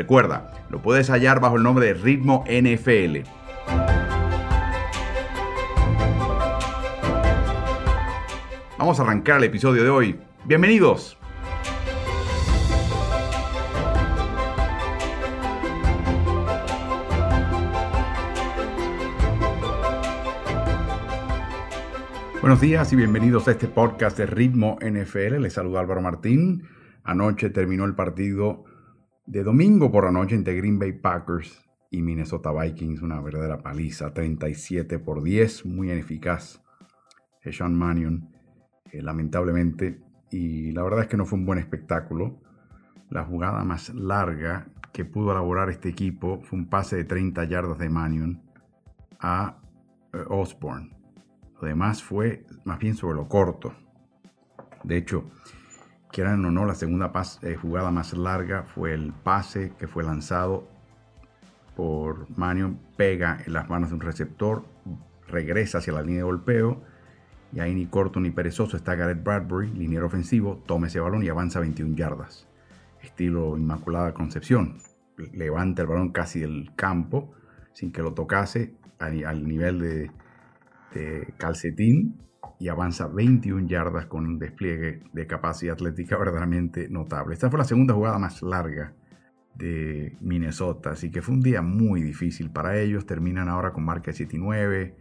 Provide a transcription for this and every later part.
Recuerda, lo puedes hallar bajo el nombre de Ritmo NFL. Vamos a arrancar el episodio de hoy. Bienvenidos. Buenos días y bienvenidos a este podcast de Ritmo NFL. Les saluda Álvaro Martín. Anoche terminó el partido de domingo por la noche entre Green Bay Packers y Minnesota Vikings, una verdadera paliza, 37 por 10, muy ineficaz. Sean Mannion, eh, lamentablemente, y la verdad es que no fue un buen espectáculo. La jugada más larga que pudo elaborar este equipo fue un pase de 30 yardas de Mannion a eh, Osborne. Lo demás fue más bien sobre lo corto. De hecho, quieran o no, la segunda eh, jugada más larga fue el pase que fue lanzado por Manion, pega en las manos de un receptor, regresa hacia la línea de golpeo y ahí ni corto ni perezoso está Garrett Bradbury, liniero ofensivo, toma ese balón y avanza 21 yardas. Estilo Inmaculada Concepción. Levanta el balón casi del campo sin que lo tocase al nivel de, de calcetín y avanza 21 yardas con un despliegue de capacidad atlética verdaderamente notable. Esta fue la segunda jugada más larga de Minnesota, así que fue un día muy difícil para ellos. Terminan ahora con marca de 7 y 9.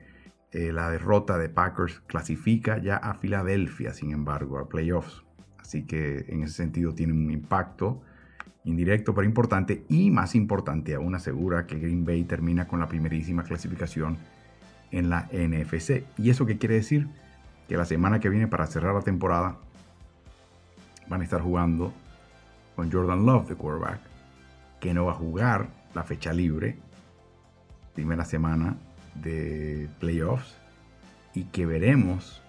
Eh, la derrota de Packers clasifica ya a Filadelfia, sin embargo, a playoffs. Así que en ese sentido tiene un impacto indirecto pero importante y más importante aún asegura que Green Bay termina con la primerísima clasificación en la NFC. ¿Y eso qué quiere decir? Que la semana que viene para cerrar la temporada van a estar jugando con Jordan Love de quarterback, que no va a jugar la fecha libre, primera semana de playoffs, y que veremos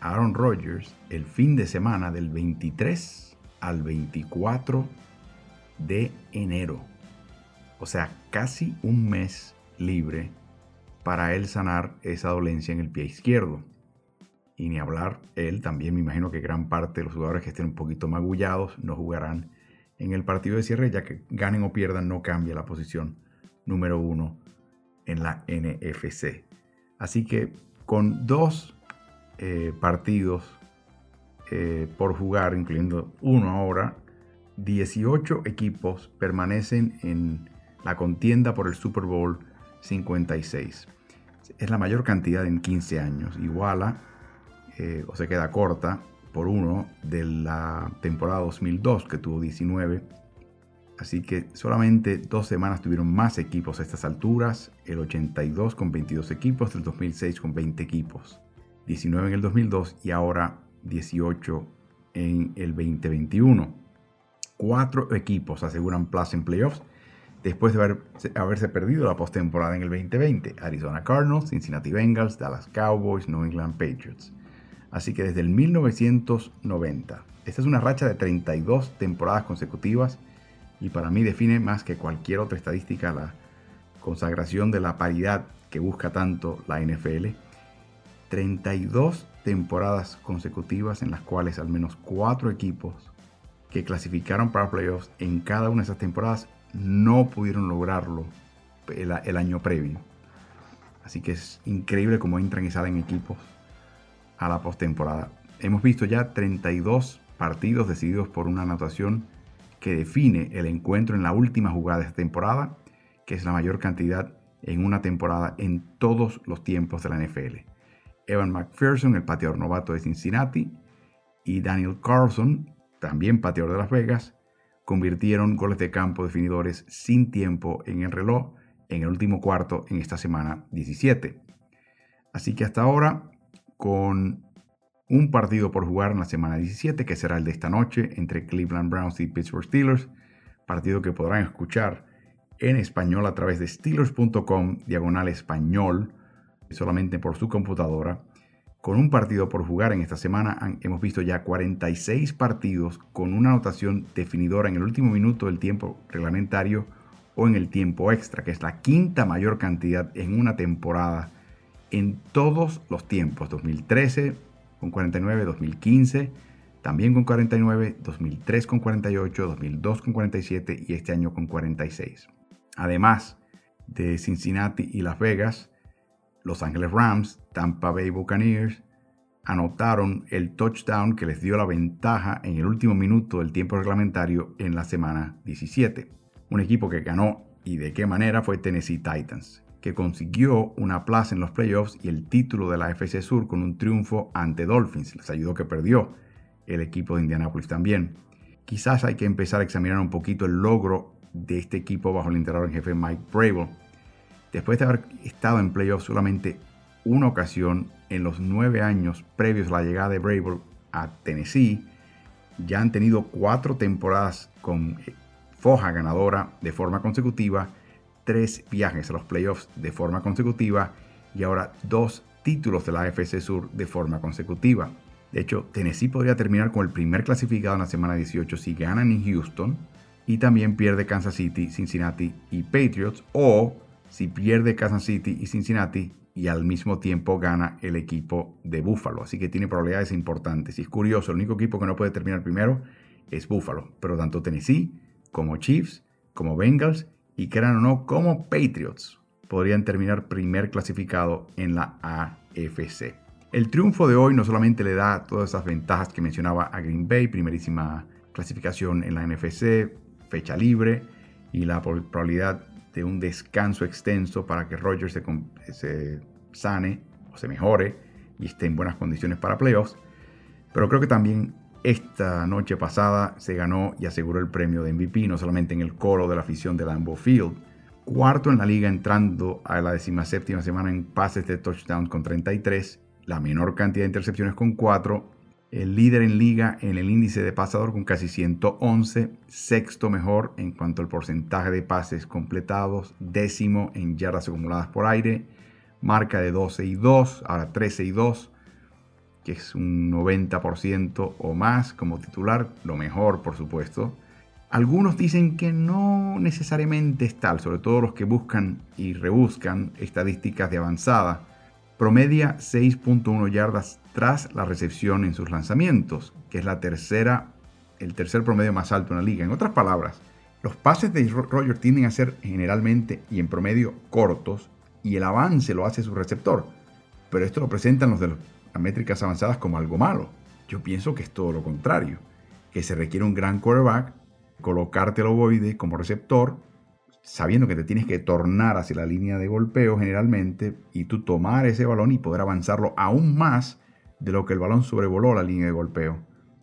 a Aaron Rodgers el fin de semana del 23 al 24 de enero. O sea, casi un mes libre para él sanar esa dolencia en el pie izquierdo. Y ni hablar, él también me imagino que gran parte de los jugadores que estén un poquito magullados no jugarán en el partido de cierre, ya que ganen o pierdan no cambia la posición número uno en la NFC. Así que con dos eh, partidos eh, por jugar, incluyendo uno ahora, 18 equipos permanecen en la contienda por el Super Bowl 56. Es la mayor cantidad en 15 años. Iguala eh, o se queda corta por uno de la temporada 2002 que tuvo 19. Así que solamente dos semanas tuvieron más equipos a estas alturas, el 82 con 22 equipos, el 2006 con 20 equipos, 19 en el 2002 y ahora 18 en el 2021. Cuatro equipos aseguran plaza en playoffs después de haber, haberse perdido la postemporada en el 2020. Arizona Cardinals, Cincinnati Bengals, Dallas Cowboys, New England Patriots. Así que desde el 1990. Esta es una racha de 32 temporadas consecutivas y para mí define más que cualquier otra estadística la consagración de la paridad que busca tanto la NFL. 32 temporadas consecutivas en las cuales al menos cuatro equipos que clasificaron para playoffs en cada una de esas temporadas no pudieron lograrlo el, el año previo. Así que es increíble cómo entran y salen equipos a la postemporada. Hemos visto ya 32 partidos decididos por una anotación que define el encuentro en la última jugada de esta temporada, que es la mayor cantidad en una temporada en todos los tiempos de la NFL. Evan McPherson, el pateador novato de Cincinnati, y Daniel Carlson, también pateador de Las Vegas, convirtieron goles de campo definidores sin tiempo en el reloj en el último cuarto en esta semana 17. Así que hasta ahora con un partido por jugar en la semana 17, que será el de esta noche entre Cleveland Browns y Pittsburgh Steelers, partido que podrán escuchar en español a través de Steelers.com, diagonal español, solamente por su computadora. Con un partido por jugar en esta semana hemos visto ya 46 partidos con una anotación definidora en el último minuto del tiempo reglamentario o en el tiempo extra, que es la quinta mayor cantidad en una temporada en todos los tiempos. 2013 con 49, 2015 también con 49, 2003 con 48, 2002 con 47 y este año con 46. Además de Cincinnati y Las Vegas, Los Angeles Rams, Tampa Bay Buccaneers anotaron el touchdown que les dio la ventaja en el último minuto del tiempo reglamentario en la semana 17. Un equipo que ganó y de qué manera fue Tennessee Titans, que consiguió una plaza en los playoffs y el título de la FC Sur con un triunfo ante Dolphins. Les ayudó que perdió el equipo de Indianapolis también. Quizás hay que empezar a examinar un poquito el logro de este equipo bajo el entrenador en jefe Mike Brable. Después de haber estado en playoffs solamente una ocasión en los nueve años previos a la llegada de Brable a Tennessee, ya han tenido cuatro temporadas con eh, foja ganadora de forma consecutiva, tres viajes a los playoffs de forma consecutiva y ahora dos títulos de la AFC Sur de forma consecutiva. De hecho, Tennessee podría terminar con el primer clasificado en la semana 18 si ganan en Houston y también pierde Kansas City, Cincinnati y Patriots o si pierde Kansas City y Cincinnati y al mismo tiempo gana el equipo de Buffalo. Así que tiene probabilidades importantes. Y es curioso, el único equipo que no puede terminar primero es Buffalo. Pero tanto Tennessee como Chiefs, como Bengals y quieran o no, como Patriots podrían terminar primer clasificado en la AFC. El triunfo de hoy no solamente le da todas esas ventajas que mencionaba a Green Bay, primerísima clasificación en la NFC, fecha libre y la probabilidad de un descanso extenso para que Rodgers se, se sane o se mejore y esté en buenas condiciones para playoffs. Pero creo que también esta noche pasada se ganó y aseguró el premio de MVP, no solamente en el coro de la afición de Lambeau Field, cuarto en la liga entrando a la séptima semana en pases de touchdown con 33 la menor cantidad de intercepciones con 4, el líder en liga en el índice de pasador con casi 111, sexto mejor en cuanto al porcentaje de pases completados, décimo en yardas acumuladas por aire, marca de 12 y 2, ahora 13 y 2, que es un 90% o más como titular, lo mejor por supuesto. Algunos dicen que no necesariamente es tal, sobre todo los que buscan y rebuscan estadísticas de avanzada promedia 6.1 yardas tras la recepción en sus lanzamientos, que es la tercera, el tercer promedio más alto en la liga. En otras palabras, los pases de Rogers tienden a ser generalmente y en promedio cortos y el avance lo hace su receptor. Pero esto lo presentan los de métricas avanzadas como algo malo. Yo pienso que es todo lo contrario, que se requiere un gran quarterback, colocarte el ovoide como receptor sabiendo que te tienes que tornar hacia la línea de golpeo generalmente y tú tomar ese balón y poder avanzarlo aún más de lo que el balón sobrevoló la línea de golpeo.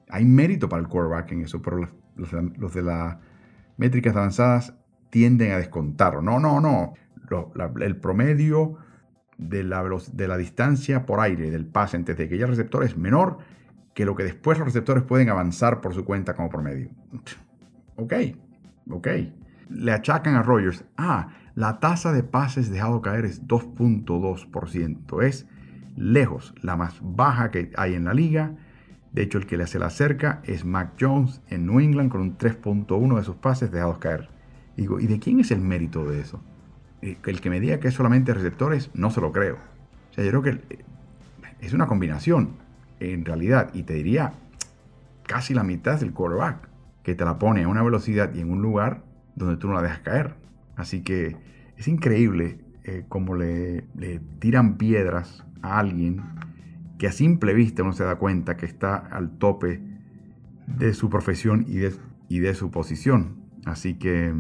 Hay mérito para el quarterback en eso, pero los, de las métricas avanzadas tienden a descontarlo. No, no, no. el promedio de la, de la distancia por aire del pase de que haya receptor es menor que lo que después los receptores pueden avanzar por su cuenta como promedio. Ok, ok le achacan a Rogers, ah, la tasa de pases dejado caer es 2.2%. Es lejos la más baja que hay en la liga. De hecho, el que le se la acerca es Mac Jones en New England con un 3.1 de sus pases dejados caer. Digo, ¿y de quién es el mérito de eso? Eh, el que me diga que es solamente receptores, no se lo creo. O sea, yo creo que eh, es una combinación, en realidad, y te diría casi la mitad del quarterback, que te la pone a una velocidad y en un lugar donde tú no la dejas caer. Así que es increíble eh, cómo le, tiran piedras a alguien que a simple vista uno se da cuenta que está al tope de su profesión y de, y de su posición. Así que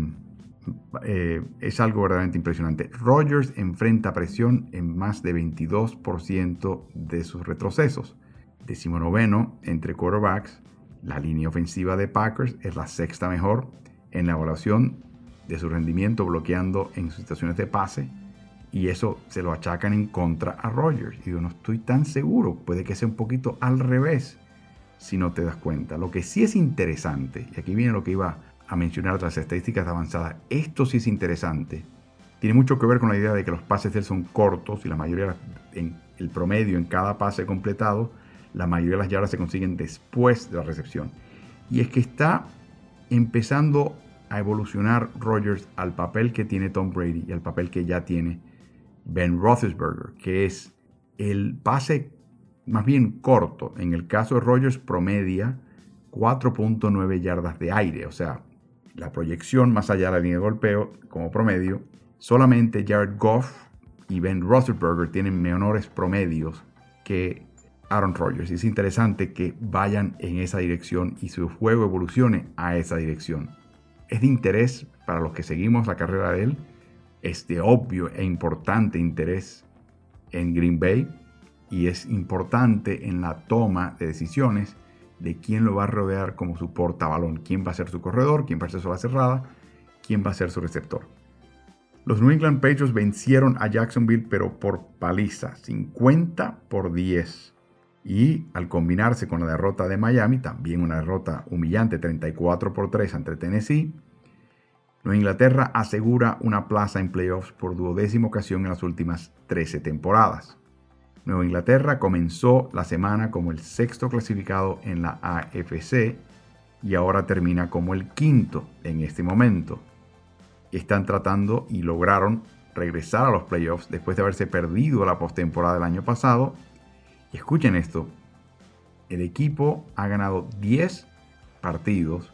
eh, es algo verdaderamente impresionante. Rogers enfrenta presión en más de 22% de sus retrocesos. Decimonoveno entre quarterbacks. La línea ofensiva de Packers es la sexta mejor en la evaluación de su rendimiento bloqueando en situaciones de pase y eso se lo achacan en contra a Rogers. Y yo no estoy tan seguro, puede que sea un poquito al revés si no te das cuenta. Lo que sí es interesante, y aquí viene lo que iba a mencionar las estadísticas avanzadas. Esto sí es interesante. Tiene mucho que ver con la idea de que los pases de él son cortos y la mayoría, en el promedio en cada pase completado, la mayoría de las yardas se consiguen después de la recepción. Y es que está empezando a evolucionar Rodgers al papel que tiene Tom Brady y al papel que ya tiene Ben Roethlisberger, que es el pase más bien corto. En el caso de Rodgers promedia 4.9 yardas de aire, o sea, la proyección más allá de la línea de golpeo como promedio. Solamente Jared Goff y Ben Roethlisberger tienen menores promedios que Aaron Rodgers. Y es interesante que vayan en esa dirección y su juego evolucione a esa dirección. Es de interés para los que seguimos la carrera de él, es de obvio e importante interés en Green Bay y es importante en la toma de decisiones de quién lo va a rodear como su portabalón, quién va a ser su corredor, quién va a ser su cerrada, quién va a ser su receptor. Los New England Patriots vencieron a Jacksonville pero por paliza, 50 por 10. Y al combinarse con la derrota de Miami, también una derrota humillante, 34 por 3 ante Tennessee, Nueva Inglaterra asegura una plaza en playoffs por duodécima ocasión en las últimas 13 temporadas. Nueva Inglaterra comenzó la semana como el sexto clasificado en la AFC y ahora termina como el quinto en este momento. Están tratando y lograron regresar a los playoffs después de haberse perdido la postemporada del año pasado. Y escuchen esto, el equipo ha ganado 10 partidos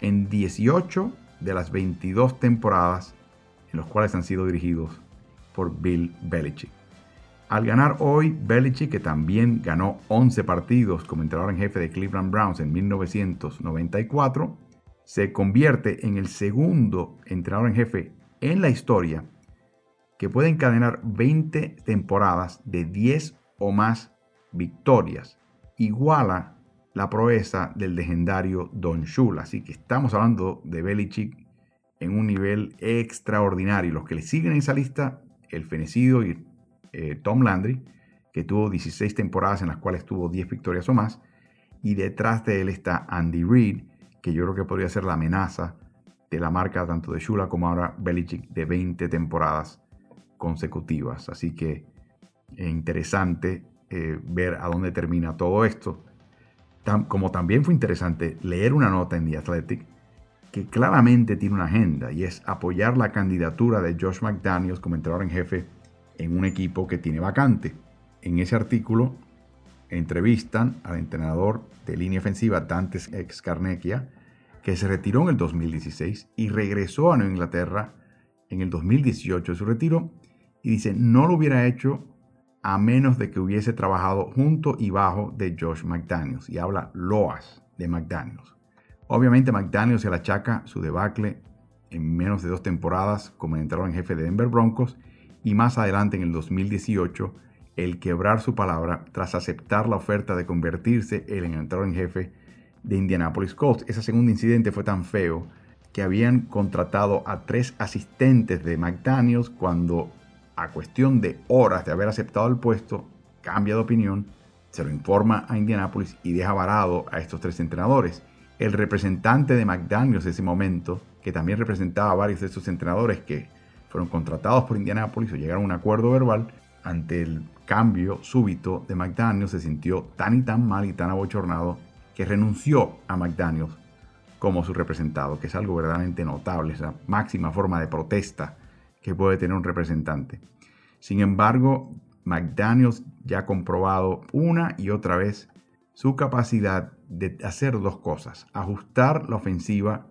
en 18 de las 22 temporadas en los cuales han sido dirigidos por Bill Belichick. Al ganar hoy, Belichick, que también ganó 11 partidos como entrenador en jefe de Cleveland Browns en 1994, se convierte en el segundo entrenador en jefe en la historia que puede encadenar 20 temporadas de 10 o más victorias. Iguala la proeza del legendario Don Shula. Así que estamos hablando de Belichick en un nivel extraordinario. Los que le siguen en esa lista, el fenecido y eh, Tom Landry, que tuvo 16 temporadas en las cuales tuvo 10 victorias o más. Y detrás de él está Andy Reid, que yo creo que podría ser la amenaza de la marca tanto de Shula como ahora Belichick de 20 temporadas consecutivas. Así que es interesante eh, ver a dónde termina todo esto. como también fue interesante leer una nota en The Athletic que claramente tiene una agenda y es apoyar la candidatura de Josh McDaniels como entrenador en jefe en un equipo que tiene vacante. En ese artículo entrevistan al entrenador de línea ofensiva Dantes Excarnequia, que se retiró en el 2016 y regresó a Nueva Inglaterra en el 2018 de su retiro y dice no lo hubiera hecho a menos de que hubiese trabajado junto y bajo de Josh McDaniels y habla loas de McDaniels. Obviamente McDaniels se la achaca su debacle en menos de dos temporadas como entrenador en jefe de Denver Broncos y más adelante en el 2018 el quebrar su palabra tras aceptar la oferta de convertirse en el entrenador en jefe de Indianapolis Colts. Ese segundo incidente fue tan feo que habían contratado a tres asistentes de McDaniels cuando a cuestión de horas de haber aceptado el puesto cambia de opinión, se lo informa a Indianapolis y deja varado a estos tres entrenadores. El representante de McDaniels de ese momento, que también representaba a varios de estos entrenadores que fueron contratados por Indianapolis o llegaron a un acuerdo verbal, ante el cambio súbito de McDaniels se sintió tan y tan mal y tan abochornado que renunció a McDaniels como su representado, que es algo verdaderamente notable, esa máxima forma de protesta que puede tener un representante. Sin embargo, McDaniels ya ha comprobado una y otra vez su capacidad de hacer dos cosas, ajustar la ofensiva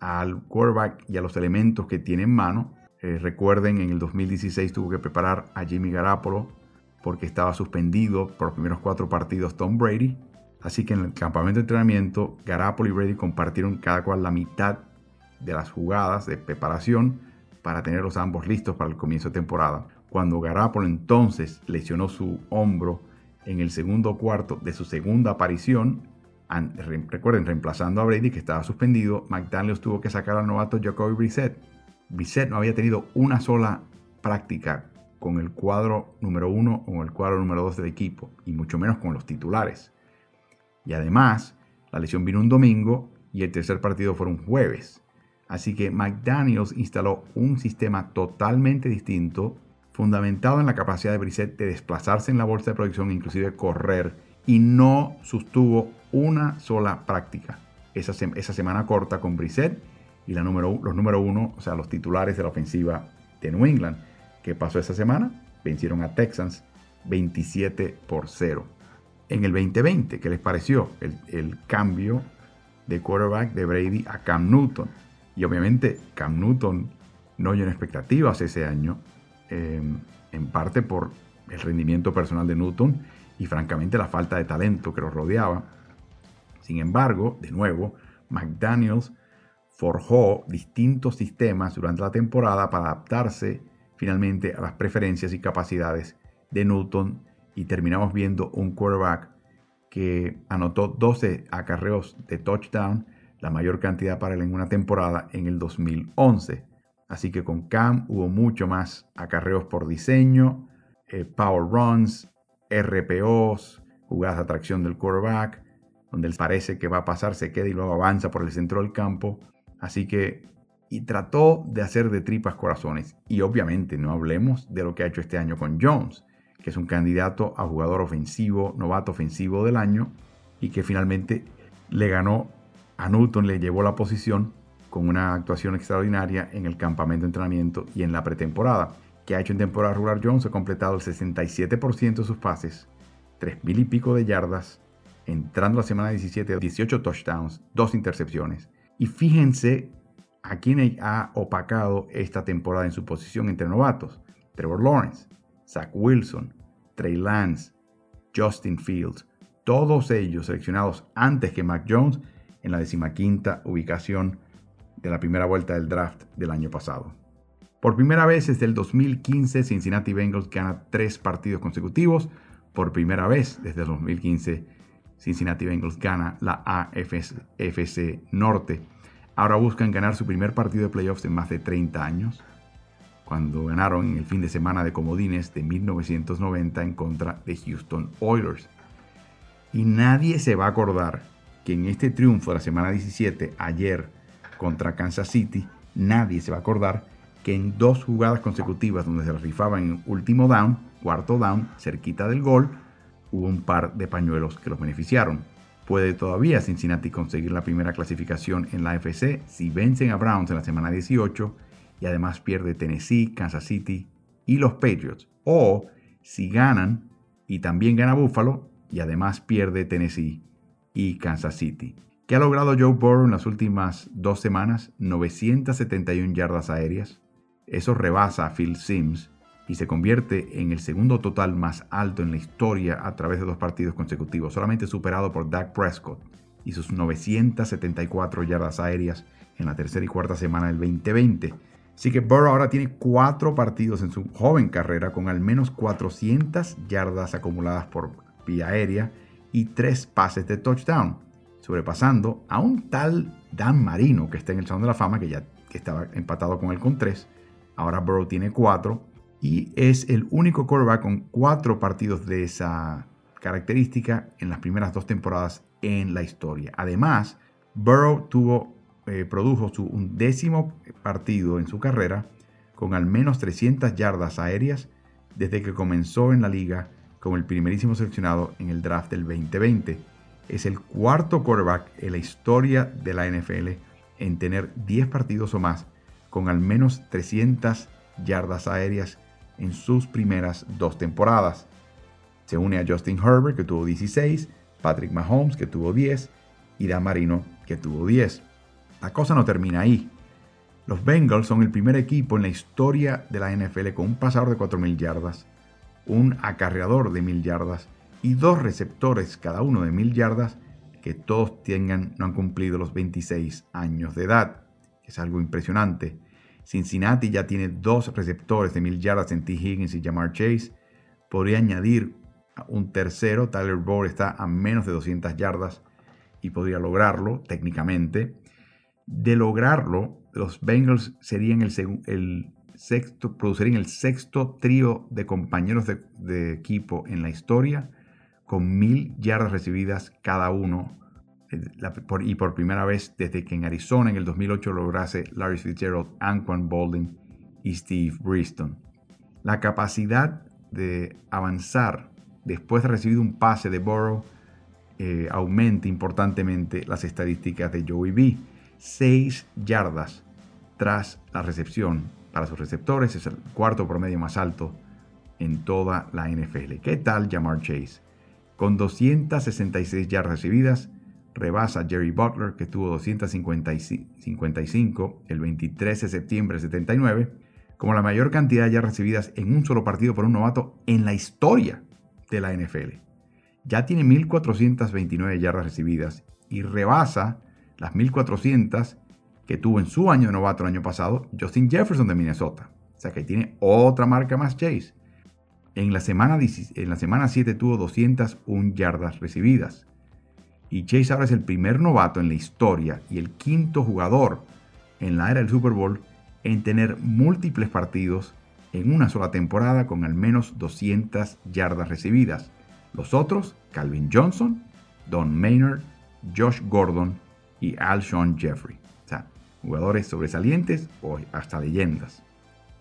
al quarterback y a los elementos que tiene en mano eh, recuerden, en el 2016 tuvo que preparar a Jimmy Garapolo porque estaba suspendido por los primeros cuatro partidos Tom Brady. Así que en el campamento de entrenamiento, Garapolo y Brady compartieron cada cual la mitad de las jugadas de preparación para tenerlos ambos listos para el comienzo de temporada. Cuando Garapolo entonces lesionó su hombro en el segundo cuarto de su segunda aparición, recuerden, reemplazando a Brady que estaba suspendido, McDaniels tuvo que sacar al novato Jacoby Brissett Bisset no había tenido una sola práctica con el cuadro número uno o el cuadro número dos del equipo, y mucho menos con los titulares. Y además, la lesión vino un domingo y el tercer partido fue un jueves. Así que McDaniels instaló un sistema totalmente distinto, fundamentado en la capacidad de Brissett de desplazarse en la bolsa de producción, inclusive correr, y no sostuvo una sola práctica. Esa, esa semana corta con Brissett y la número, los número uno, o sea, los titulares de la ofensiva de New England. ¿Qué pasó esa semana? Vencieron a Texans 27 por 0. En el 2020, ¿qué les pareció? El, cambio de quarterback de Brady a Cam Newton. Y obviamente Cam Newton no llenó expectativas ese año, em, en parte por el rendimiento personal de Newton y francamente la falta de talento que lo rodeaba. Sin embargo, de nuevo, McDaniels forjó distintos sistemas durante la temporada para adaptarse finalmente a las preferencias y capacidades de Newton y terminamos viendo un quarterback que anotó 12 acarreos de touchdown, la mayor cantidad para él en una temporada en el 2011. Así que con Cam hubo mucho más acarreos por diseño, eh, power runs, RPOs, jugadas de atracción del quarterback, donde él parece que va a pasar, se queda y luego avanza por el centro del campo. Así que, y trató de hacer de tripas corazones. Y obviamente no hablemos de lo que ha hecho este año con Jones, que es un candidato a jugador ofensivo, novato ofensivo del año, y que finalmente le ganó a Newton, le llevó la posición con una actuación extraordinaria en el campamento de entrenamiento y en la pretemporada. Que ha hecho en temporada regular Jones ha completado el 67% de sus pases, 3.000 y pico de yardas, entrando la semana 17, 18 touchdowns, 2 intercepciones. Y fíjense a quién ha opacado esta temporada en su posición entre novatos. Trevor Lawrence, Zach Wilson, Trey Lance, Justin Fields, todos ellos seleccionados antes que Mac Jones en la decimaquinta ubicación de la primera vuelta del draft del año pasado. Por primera vez desde el 2015, Cincinnati Bengals gana tres partidos consecutivos. Por primera vez desde el 2015, Cincinnati Bengals gana la AFC Norte. Ahora buscan ganar su primer partido de playoffs en más de 30 años, cuando ganaron en el fin de semana de comodines de 1990 en contra de Houston Oilers. Y nadie se va a acordar que en este triunfo de la semana 17, ayer contra Kansas City, nadie se va a acordar que en dos jugadas consecutivas donde se rifaban en último down, cuarto down, cerquita del gol, hubo un par de pañuelos que los beneficiaron. Puede todavía Cincinnati conseguir la primera clasificación en la AFC si vencen a Browns en la semana 18 y además pierde Tennessee, Kansas City y los Patriots. O si ganan y también gana Buffalo y además pierde Tennessee y Kansas City. ¿Qué ha logrado Joe Burrow en las últimas dos semanas? 971 yardas aéreas. Eso rebasa a Phil Sims y se convierte en el segundo total más alto en la historia a través de dos partidos consecutivos, solamente superado por Dak Prescott y sus 974 yardas aéreas en la tercera y cuarta semana del 2020. Así que Burrow ahora tiene cuatro partidos en su joven carrera con al menos 400 yardas acumuladas por vía aérea y tres pases de touchdown, sobrepasando a un tal Dan Marino que está en el Salón de la Fama, que ya estaba empatado con él con tres. Ahora Burrow tiene cuatro y es el único quarterback con cuatro partidos de esa característica en las primeras dos temporadas en la historia. Además, Burrow tuvo, eh, produjo su undécimo partido en su carrera con al menos 300 yardas aéreas desde que comenzó en la liga como el primerísimo seleccionado en el draft del 2020. Es el cuarto quarterback en la historia de la NFL en tener 10 partidos o más con al menos 300 yardas aéreas en sus primeras dos temporadas. Se une a Justin Herbert, que tuvo 16, Patrick Mahomes, que tuvo 10, y Dan Marino, que tuvo 10. La cosa no termina ahí. Los Bengals son el primer equipo en la historia de la NFL con un pasador de 4.000 yardas, un acarreador de 1.000 yardas y dos receptores cada uno de 1.000 yardas que todos tengan, no han cumplido los 26 años de edad, es algo impresionante. Cincinnati ya tiene dos receptores de mil yardas en T. Higgins y Jamar Chase. Podría añadir un tercero. Tyler Boyd está a menos de 200 yardas y podría lograrlo técnicamente. De lograrlo, los Bengals serían el, sexto, producirían el sexto trío de compañeros de, de equipo en la historia con mil yardas recibidas cada uno y por primera vez desde que en Arizona en el 2008 lograse Larry Fitzgerald, Anquan Boldin y Steve Briston. La capacidad de avanzar después de recibir un pase de Burrow eh, aumenta importantemente las estadísticas de Joey B. 6 yardas tras la recepción para sus receptores es el cuarto promedio más alto en toda la NFL. ¿Qué tal Jamar Chase? Con 266 yardas recibidas, rebasa a Jerry Butler, que tuvo 255 el 23 de septiembre de 79, como la mayor cantidad ya recibidas en un solo partido por un novato en la historia de la NFL. Ya tiene 1.429 yardas recibidas y rebasa las 1.400 que tuvo en su año de novato el año pasado Justin Jefferson de Minnesota. O sea que tiene otra marca más Chase. En la semana, en la semana 7 tuvo 201 yardas recibidas. Y Chase ahora es el primer novato en la historia y el quinto jugador en la era del Super Bowl en tener múltiples partidos en una sola temporada con al menos 200 yardas recibidas. Los otros, Calvin Johnson, Don Maynard, Josh Gordon y Alshon Jeffrey. O sea, jugadores sobresalientes o hasta leyendas.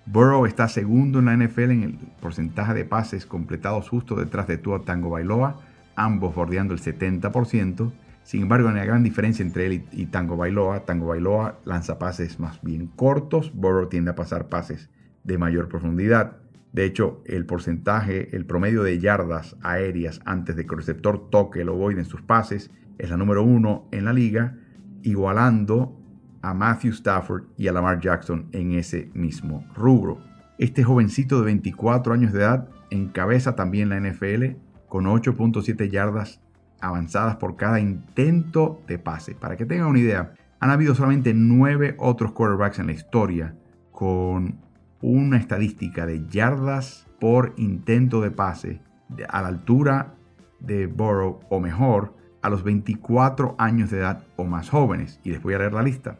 Burrow está segundo en la NFL en el porcentaje de pases completados justo detrás de Tua Tango Bailoa, ambos bordeando el 70%. Sin embargo, hay una gran diferencia entre él y, Tango Bailoa. Tango Bailoa lanza pases más bien cortos, Burrow tiende a pasar pases de mayor profundidad. De hecho, el porcentaje, el promedio de yardas aéreas antes de que el receptor toque el ovoide en sus pases es la número uno en la liga, igualando a Matthew Stafford y a Lamar Jackson en ese mismo rubro. Este jovencito de 24 años de edad encabeza también la NFL con 8.7 yardas avanzadas por cada intento de pase. Para que tengan una idea, han habido solamente 9 otros quarterbacks en la historia con una estadística de yardas por intento de pase a la altura de Burrow o mejor a los 24 años de edad o más jóvenes. Y les voy a leer la lista.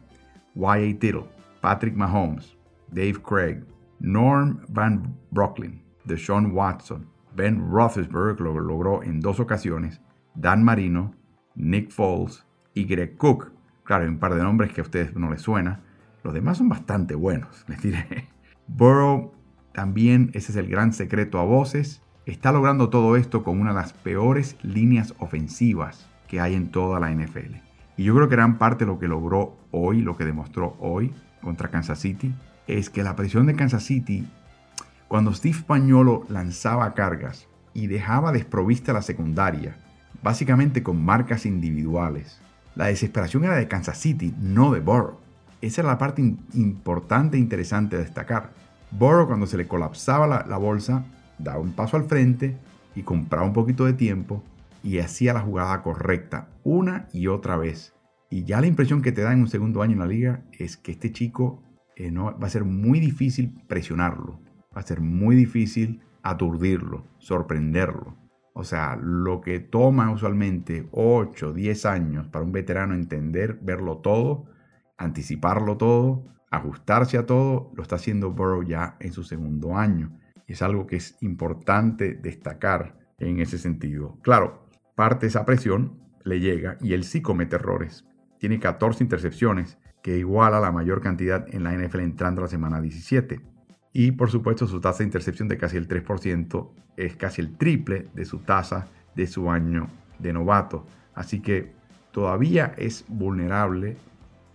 Y.A. Tittle, Patrick Mahomes, Dave Craig, Norm Van Brocklin, Deshaun Watson, Ben Roethlisberger, lo logró en dos ocasiones, Dan Marino, Nick Foles y Greg Cook. Claro, hay un par de nombres que a ustedes no les suena. Los demás son bastante buenos, les diré. Burrow también, ese es el gran secreto a voces, está logrando todo esto con una de las peores líneas ofensivas que hay en toda la NFL. Y yo creo que gran parte de lo que logró hoy, lo que demostró hoy contra Kansas City, es que la presión de Kansas City, cuando Steve Pañolo lanzaba cargas y dejaba desprovista la secundaria, básicamente con marcas individuales, la desesperación era de Kansas City, no de Burrow. Esa era la parte importante e interesante de destacar. Burrow cuando se le colapsaba la, bolsa, daba un paso al frente y compraba un poquito de tiempo y hacía la jugada correcta una y otra vez. Y ya la impresión que te da en un segundo año en la liga es que este chico eh, no, va a ser muy difícil presionarlo, va a ser muy difícil aturdirlo, sorprenderlo. O sea, lo que toma usualmente 8, 10 años para un veterano entender, verlo todo, anticiparlo todo, ajustarse a todo, lo está haciendo Burrow ya en su segundo año. Es algo que es importante destacar en ese sentido. Claro, parte de esa presión le llega y él sí comete errores. Tiene 14 intercepciones, que iguala la mayor cantidad en la NFL entrando la semana 17. Y por supuesto su tasa de intercepción de casi el 3% es casi el triple de su tasa de su año de novato. Así que todavía es vulnerable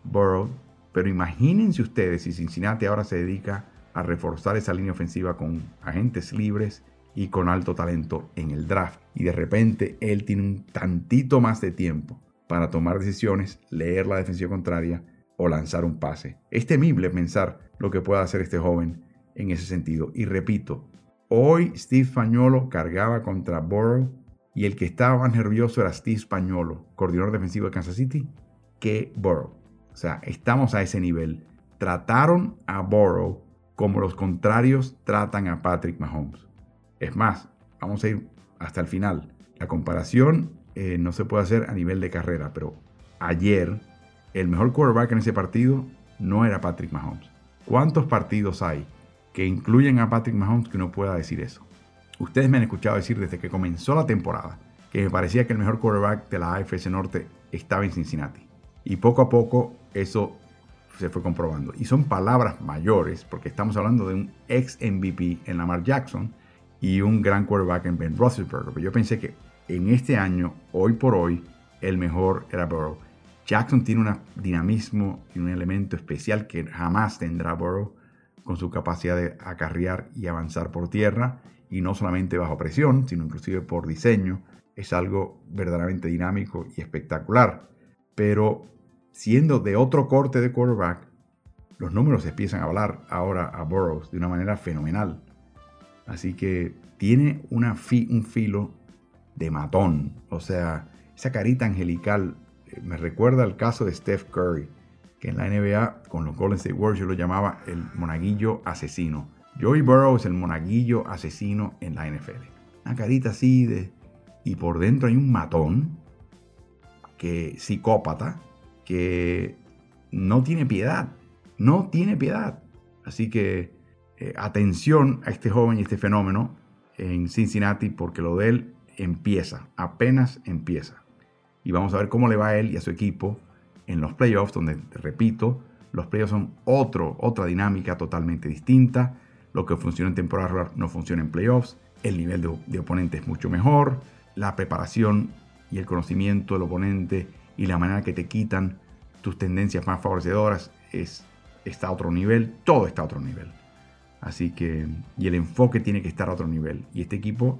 Burrow, pero imagínense ustedes si Cincinnati ahora se dedica a reforzar esa línea ofensiva con agentes libres y con alto talento en el draft. Y de repente él tiene un tantito más de tiempo para tomar decisiones, leer la defensiva contraria o lanzar un pase. Es temible pensar lo que pueda hacer este joven en ese sentido. Y repito, hoy Steve Spagnolo cargaba contra Burrow y el que estaba más nervioso era Steve Spagnolo, coordinador defensivo de Kansas City, que Burrow. O sea, estamos a ese nivel. Trataron a Burrow como los contrarios tratan a Patrick Mahomes. Es más, vamos a ir hasta el final. La comparación eh, no se puede hacer a nivel de carrera, pero ayer el mejor quarterback en ese partido no era Patrick Mahomes. ¿Cuántos partidos hay que incluyen a Patrick Mahomes que no pueda decir eso? Ustedes me han escuchado decir desde que comenzó la temporada que me parecía que el mejor quarterback de la AFC Norte estaba en Cincinnati. Y poco a poco eso se fue comprobando. Y son palabras mayores, porque estamos hablando de un ex MVP en Lamar Jackson y un gran quarterback en Ben Roethlisberger. Pero yo pensé que en este año, hoy por hoy, el mejor era Burrow. Jackson tiene un dinamismo y un elemento especial que jamás tendrá Burrow con su capacidad de acarrear y avanzar por tierra y no solamente bajo presión, sino inclusive por diseño. Es algo verdaderamente dinámico y espectacular. Pero siendo de otro corte de quarterback, los números empiezan a hablar ahora a Burrows de una manera fenomenal. Así que tiene una un filo de matón. O sea, esa carita angelical eh, me recuerda al caso de Steph Curry, que en la NBA con los Golden State Warriors yo lo llamaba el monaguillo asesino. Joey Burrow es el monaguillo asesino en la NFL. Una carita así de... Y por dentro hay un matón, que psicópata, que no tiene piedad. No tiene piedad. Así que eh, atención a este joven y este fenómeno en Cincinnati porque lo de él empieza, apenas empieza. Y vamos a ver cómo le va a él y a su equipo en los playoffs, donde, repito, los playoffs son otro, otra dinámica totalmente distinta. Lo que funciona en temporada regular no funciona en playoffs. El nivel de, de oponente es mucho mejor. La preparación y el conocimiento del oponente y la manera que te quitan tus tendencias más favorecedoras es, está a otro nivel. Todo está a otro nivel. Así que, y el enfoque tiene que estar a otro nivel. Y este equipo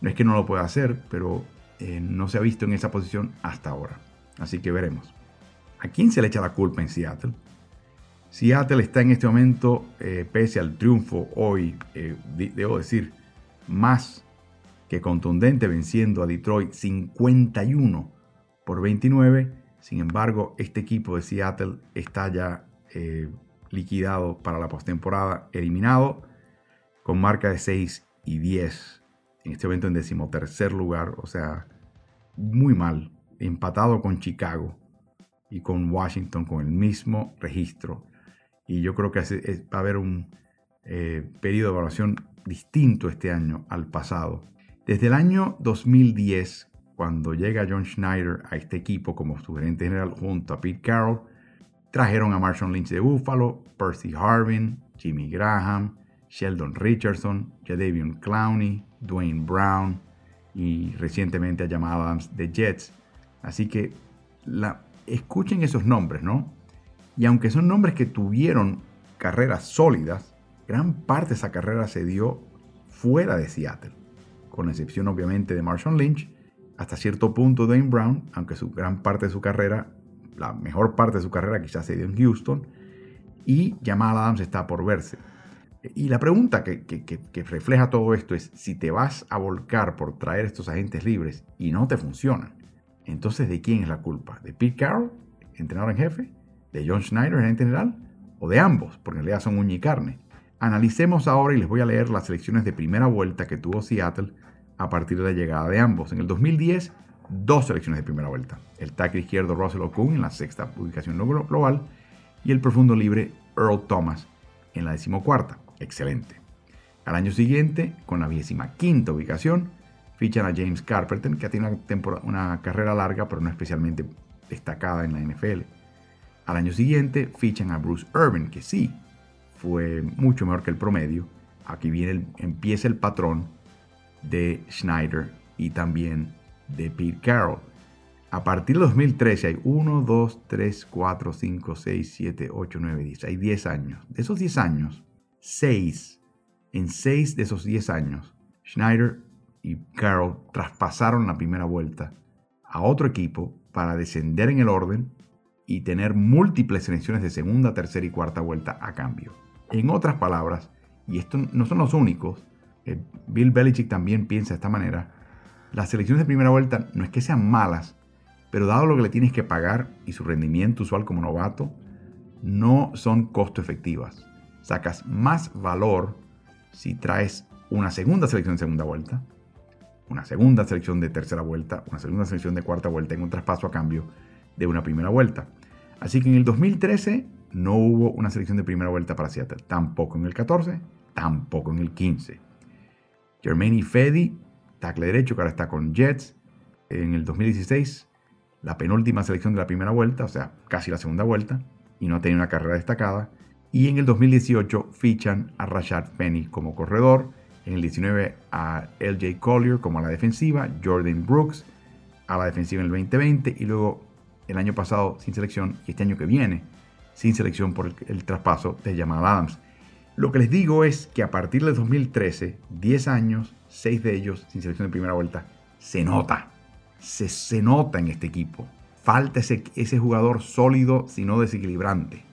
no es que no lo pueda hacer, pero eh, no se ha visto en esa posición hasta ahora. Así que veremos. ¿A quién se le echa la culpa en Seattle? Seattle está en este momento, eh, pese al triunfo hoy, eh, debo decir, más que contundente, venciendo a Detroit 51 por 29. Sin embargo, este equipo de Seattle está ya liquidado para la postemporada, eliminado, con marca de 6 y 10 en este momento en decimotercer lugar, o sea, muy mal, empatado con Chicago y con Washington con el mismo registro. Y yo creo que va a haber un eh, periodo de evaluación distinto este año al pasado. Desde el año 2010, cuando llega John Schneider a este equipo como su gerente general junto a Pete Carroll, trajeron a Marshall Lynch de Buffalo, Percy Harvin, Jimmy Graham, Sheldon Richardson, Jadavion Clowney, Dwayne Brown y recientemente a Jamal Adams de Jets. Así que la, escuchen esos nombres, ¿no? Y aunque son nombres que tuvieron carreras sólidas, gran parte de esa carrera se dio fuera de Seattle, con la excepción obviamente de Marshall Lynch, hasta cierto punto Dwayne Brown, aunque su gran parte de su carrera, la mejor parte de su carrera quizás se dio en Houston, y Jamal Adams está por verse. Y la pregunta que, refleja todo esto es, si te vas a volcar por traer estos agentes libres y no te funcionan, entonces ¿de quién es la culpa? ¿De Pete Carroll, entrenador en jefe? ¿De John Schneider, gerente general? ¿O de ambos? Porque en realidad son uña y carne. Analicemos ahora y les voy a leer las selecciones de primera vuelta que tuvo Seattle a partir de la llegada de ambos. En el 2010, dos selecciones de primera vuelta. El tackle izquierdo Russell Okung en la sexta ubicación global y el profundo libre Earl Thomas en la decimocuarta excelente. Al año siguiente, con la vigésima quinta ubicación, fichan a James Carpenter, que tiene una, una carrera larga, pero no especialmente destacada en la NFL. Al año siguiente, fichan a Bruce Irvin, que sí, fue mucho mejor que el promedio. Aquí viene empieza el patrón de Schneider y también de Pete Carroll. A partir de 2013 hay 1, 2, 3, 4, 5, 6, 7, 8, 9, 10. Hay 10 años. De esos 10 años, Seis, en seis de esos diez años, Schneider y Carroll traspasaron la primera vuelta a otro equipo para descender en el orden y tener múltiples selecciones de segunda, tercera y cuarta vuelta a cambio. En otras palabras, y estos no son los únicos, eh, Bill Belichick también piensa de esta manera, las selecciones de primera vuelta no es que sean malas, pero dado lo que le tienes que pagar y su rendimiento usual como novato, no son costo efectivas sacas más valor si traes una segunda selección de segunda vuelta, una segunda selección de tercera vuelta, una segunda selección de cuarta vuelta en un traspaso a cambio de una primera vuelta. Así que en el 2013 no hubo una selección de primera vuelta para Seattle, tampoco en el 14, tampoco en el 15. Jermaine Fedi, tackle derecho que ahora está con Jets, en el 2016 la penúltima selección de la primera vuelta, o sea, casi la segunda vuelta, y no ha tenido una carrera destacada. Y en el 2018 fichan a Rashad Penny como corredor, en el 19 a LJ Collier como a la defensiva, Jordan Brooks a la defensiva en el 2020 y luego el año pasado sin selección y este año que viene sin selección por el, traspaso de Jamal Adams. Lo que les digo es que a partir del 2013, 10 años, 6 de ellos sin selección de primera vuelta, se nota, se, se nota en este equipo. Falta ese, ese jugador sólido, sino desequilibrante.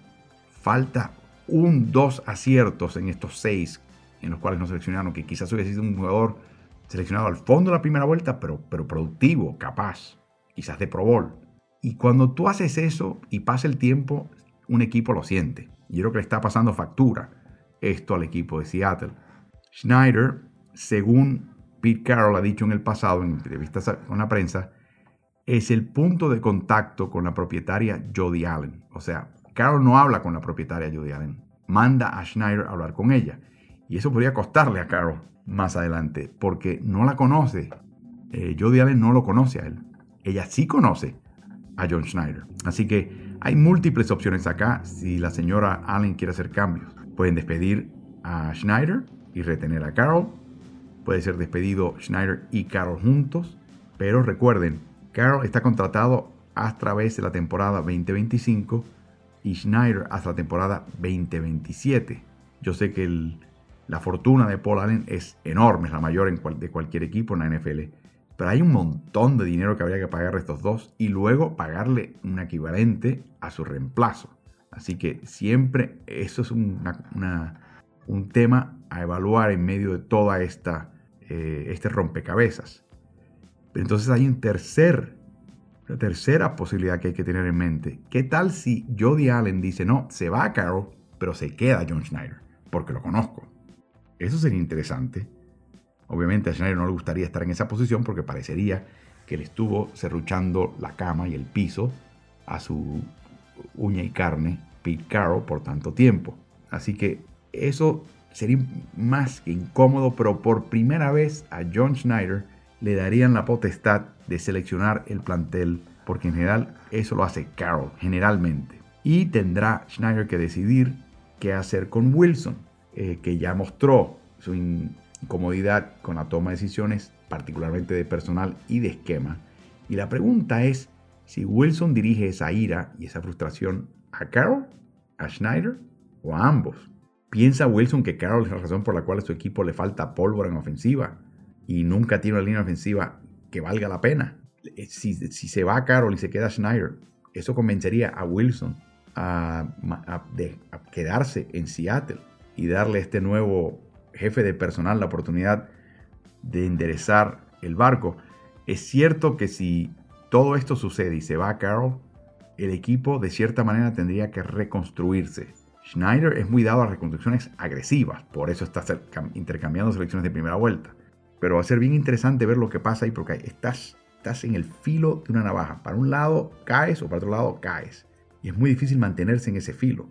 Falta un, dos aciertos en estos seis en los cuales no seleccionaron, que quizás hubiese sido un jugador seleccionado al fondo de la primera vuelta, pero, pero productivo, capaz, quizás de Pro Bowl. Y cuando tú haces eso y pasa el tiempo, un equipo lo siente. Yo creo que le está pasando factura esto al equipo de Seattle. Schneider, según Pete Carroll ha dicho en el pasado en entrevistas con la prensa, es el punto de contacto con la propietaria Jody Allen. O sea, Carroll no habla con la propietaria Jody Allen, manda a Schneider a hablar con ella. Y eso podría costarle a Carroll más adelante, porque no la conoce. Eh, Jody Allen no lo conoce a él. Ella sí conoce a John Schneider. Así que hay múltiples opciones acá si la señora Allen quiere hacer cambios. Pueden despedir a Schneider y retener a Carroll. Puede ser despedido Schneider y Carroll juntos. Pero recuerden, Carroll está contratado a través de la temporada 2025 y Schneider hasta la temporada 2027. Yo sé que el, la fortuna de Paul Allen es enorme, es la mayor de cualquier equipo en la NFL. Pero hay un montón de dinero que habría que pagar a estos dos y luego pagarle un equivalente a su reemplazo. Así que siempre eso es un tema a evaluar en medio de toda esta eh, este rompecabezas. Entonces hay una tercera posibilidad que hay que tener en mente. ¿Qué tal si Jody Allen dice, no, se va a Carroll, pero se queda John Schneider? Porque lo conozco. Eso sería interesante. Obviamente a Schneider no le gustaría estar en esa posición porque parecería que le estuvo cerruchando la cama y el piso a su uña y carne, Pete Carroll, por tanto tiempo. Así que eso sería más que incómodo, pero por primera vez a John Schneider le darían la potestad de seleccionar el plantel, porque en general eso lo hace Carroll, generalmente. Y tendrá Schneider que decidir qué hacer con Wilson. Eh, que ya mostró su incomodidad con la toma de decisiones, particularmente de personal y de esquema. Y la pregunta es si Wilson dirige esa ira y esa frustración a Carroll, a Schneider o a ambos. ¿Piensa Wilson que Carroll es la razón por la cual a su equipo le falta pólvora en ofensiva y nunca tiene una línea ofensiva que valga la pena? Eh, si, se va a Carroll y se queda Schneider, eso convencería a Wilson a quedarse en Seattle y darle a este nuevo jefe de personal la oportunidad de enderezar el barco. Es cierto que si todo esto sucede y se va a Carroll, el equipo de cierta manera tendría que reconstruirse. Schneider es muy dado a reconstrucciones agresivas, por eso está intercambiando selecciones de primera vuelta. Pero va a ser bien interesante ver lo que pasa ahí porque estás, estás en el filo de una navaja. Para un lado caes o para otro lado caes. Y es muy difícil mantenerse en ese filo.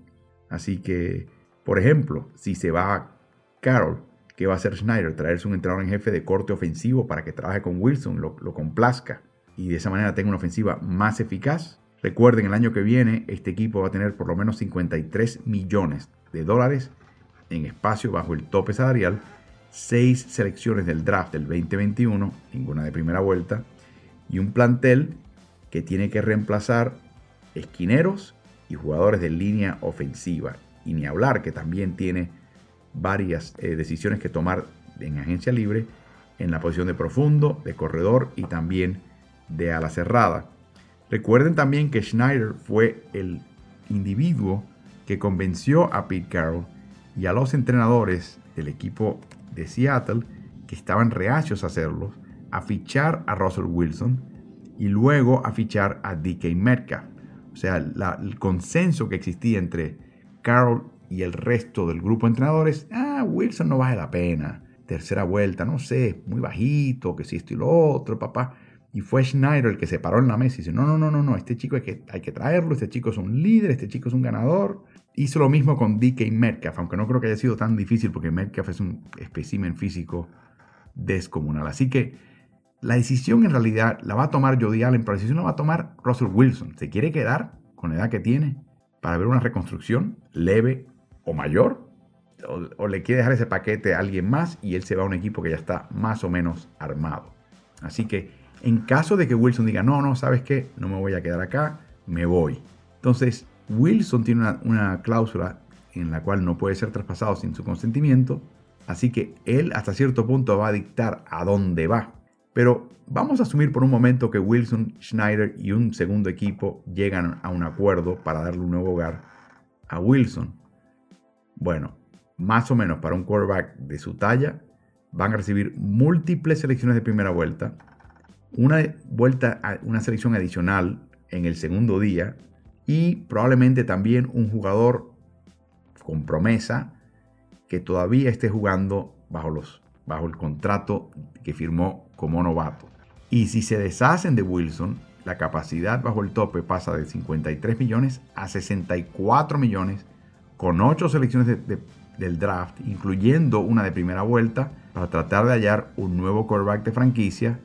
Así que por ejemplo, si se va Carroll, ¿qué va a hacer Schneider? Traerse un entrenador en jefe de corte ofensivo para que trabaje con Wilson, lo, complazca y de esa manera tenga una ofensiva más eficaz. Recuerden, el año que viene este equipo va a tener por lo menos 53 millones de dólares en espacio bajo el tope salarial, seis selecciones del draft del 2021, ninguna de primera vuelta, y un plantel que tiene que reemplazar esquineros y jugadores de línea ofensiva y ni hablar que también tiene varias eh, decisiones que tomar en agencia libre en la posición de profundo, de corredor y también de ala cerrada. Recuerden también que Schneider fue el individuo que convenció a Pete Carroll y a los entrenadores del equipo de Seattle, que estaban reacios a hacerlo, a fichar a Russell Wilson y luego a fichar a DK Metcalf. O sea, el consenso que existía entre Carroll y el resto del grupo de entrenadores, ah, Wilson no vale la pena. Tercera vuelta, no sé, muy bajito, que si esto y lo otro, papá. Y fue Schneider el que se paró en la mesa y dice, no, no, no, no, no, este chico hay que, hay que traerlo, este chico es un líder, este chico es un ganador. Hizo lo mismo con DK Metcalf, aunque no creo que haya sido tan difícil porque Metcalf es un espécimen físico descomunal. Así que la decisión en realidad la va a tomar Jody Allen, pero la decisión la va a tomar Russell Wilson. ¿Se quiere quedar con la edad que tiene para ver una reconstrucción leve o mayor? O, le quiere dejar ese paquete a alguien más y él se va a un equipo que ya está más o menos armado. Así que en caso de que Wilson diga, no, no, ¿sabes qué? No me voy a quedar acá, me voy. Entonces, Wilson tiene una, una cláusula en la cual no puede ser traspasado sin su consentimiento, así que él hasta cierto punto va a dictar a dónde va. Pero vamos a asumir por un momento que Wilson, Schneider y un segundo equipo llegan a un acuerdo para darle un nuevo hogar a Wilson. Bueno, más o menos para un quarterback de su talla, van a recibir múltiples selecciones de primera vuelta, una vuelta una selección adicional en el segundo día y probablemente también un jugador con promesa que todavía esté jugando bajo, los, bajo el contrato que firmó como novato. Y si se deshacen de Wilson, la capacidad bajo el tope pasa de 53 millones a 64 millones con 8 selecciones del draft, incluyendo una de primera vuelta, para tratar de hallar un nuevo quarterback de franquicia,